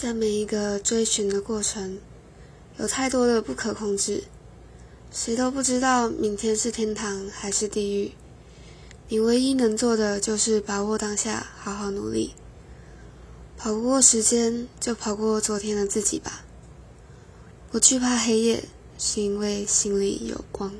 在每一个追寻的过程，有太多的不可控制。谁都不知道明天是天堂还是地狱，你唯一能做的就是把握当下，好好努力。跑不过时间，就跑过昨天的自己吧。不惧怕黑夜，是因为心里有光。